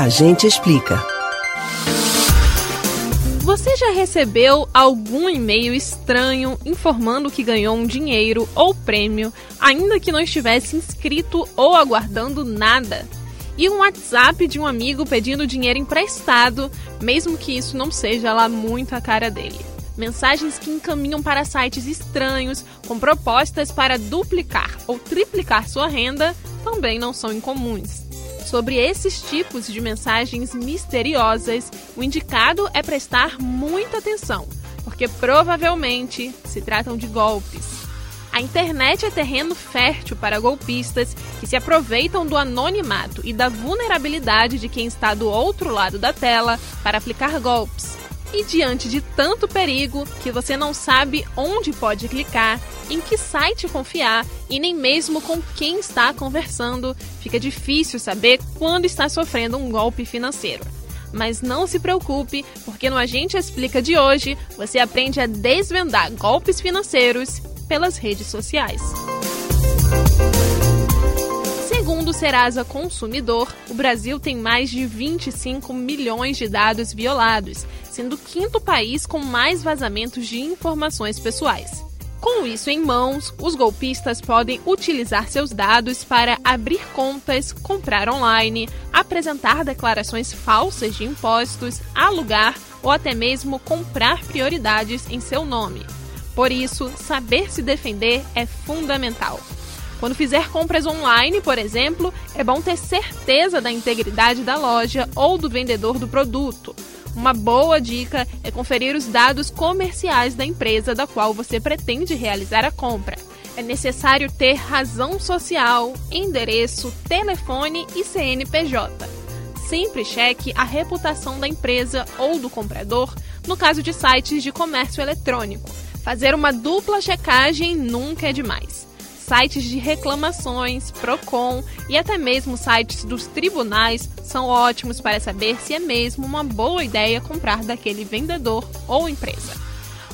A gente explica. Você já recebeu algum e-mail estranho informando que ganhou um dinheiro ou prêmio, ainda que não estivesse inscrito ou aguardando nada? E um WhatsApp de um amigo pedindo dinheiro emprestado, mesmo que isso não seja lá muito a cara dele. Mensagens que encaminham para sites estranhos com propostas para duplicar ou triplicar sua renda também não são incomuns. Sobre esses tipos de mensagens misteriosas, o indicado é prestar muita atenção, porque provavelmente se tratam de golpes. A internet é terreno fértil para golpistas que se aproveitam do anonimato e da vulnerabilidade de quem está do outro lado da tela para aplicar golpes. E diante de tanto perigo que você não sabe onde pode clicar, em que site confiar e nem mesmo com quem está conversando, fica difícil saber quando está sofrendo um golpe financeiro. Mas não se preocupe, porque no Agente Explica de hoje você aprende a desvendar golpes financeiros pelas redes sociais. Segundo o Serasa Consumidor, o Brasil tem mais de 25 milhões de dados violados, sendo o quinto país com mais vazamentos de informações pessoais. Com isso em mãos, os golpistas podem utilizar seus dados para abrir contas, comprar online, apresentar declarações falsas de impostos, alugar ou até mesmo comprar prioridades em seu nome. Por isso, saber se defender é fundamental. Quando fizer compras online, por exemplo, é bom ter certeza da integridade da loja ou do vendedor do produto. Uma boa dica é conferir os dados comerciais da empresa da qual você pretende realizar a compra. É necessário ter razão social, endereço, telefone e CNPJ. Sempre cheque a reputação da empresa ou do comprador no caso de sites de comércio eletrônico. Fazer uma dupla checagem nunca é demais sites de reclamações, Procon e até mesmo sites dos tribunais são ótimos para saber se é mesmo uma boa ideia comprar daquele vendedor ou empresa.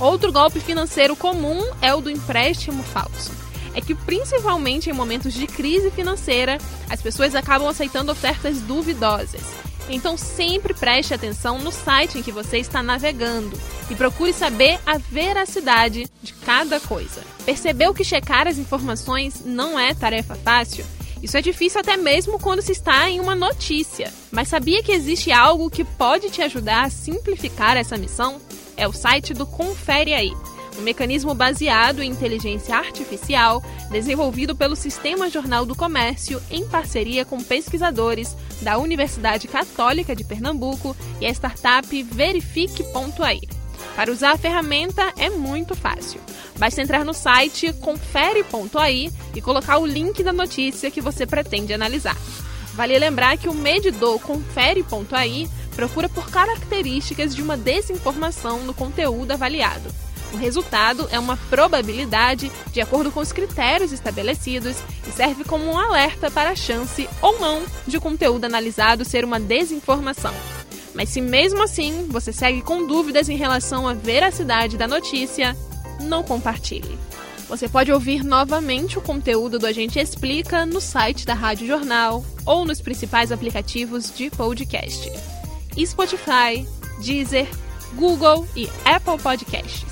Outro golpe financeiro comum é o do empréstimo falso. É que, principalmente em momentos de crise financeira, as pessoas acabam aceitando ofertas duvidosas. Então sempre preste atenção no site em que você está navegando e procure saber a veracidade de cada coisa. Percebeu que checar as informações não é tarefa fácil? Isso é difícil até mesmo quando se está em uma notícia. Mas sabia que existe algo que pode te ajudar a simplificar essa missão? É o site do Confere Aí um mecanismo baseado em inteligência artificial desenvolvido pelo Sistema Jornal do Comércio em parceria com pesquisadores da Universidade Católica de Pernambuco e a startup Verifique.ai. Para usar a ferramenta é muito fácil. Basta entrar no site confere.ai e colocar o link da notícia que você pretende analisar. Vale lembrar que o medidor confere.ai procura por características de uma desinformação no conteúdo avaliado. O resultado é uma probabilidade de acordo com os critérios estabelecidos e serve como um alerta para a chance ou não de o conteúdo analisado ser uma desinformação. Mas se mesmo assim você segue com dúvidas em relação à veracidade da notícia, não compartilhe. Você pode ouvir novamente o conteúdo do Agente Explica no site da Rádio Jornal ou nos principais aplicativos de podcast: Spotify, Deezer, Google e Apple Podcasts.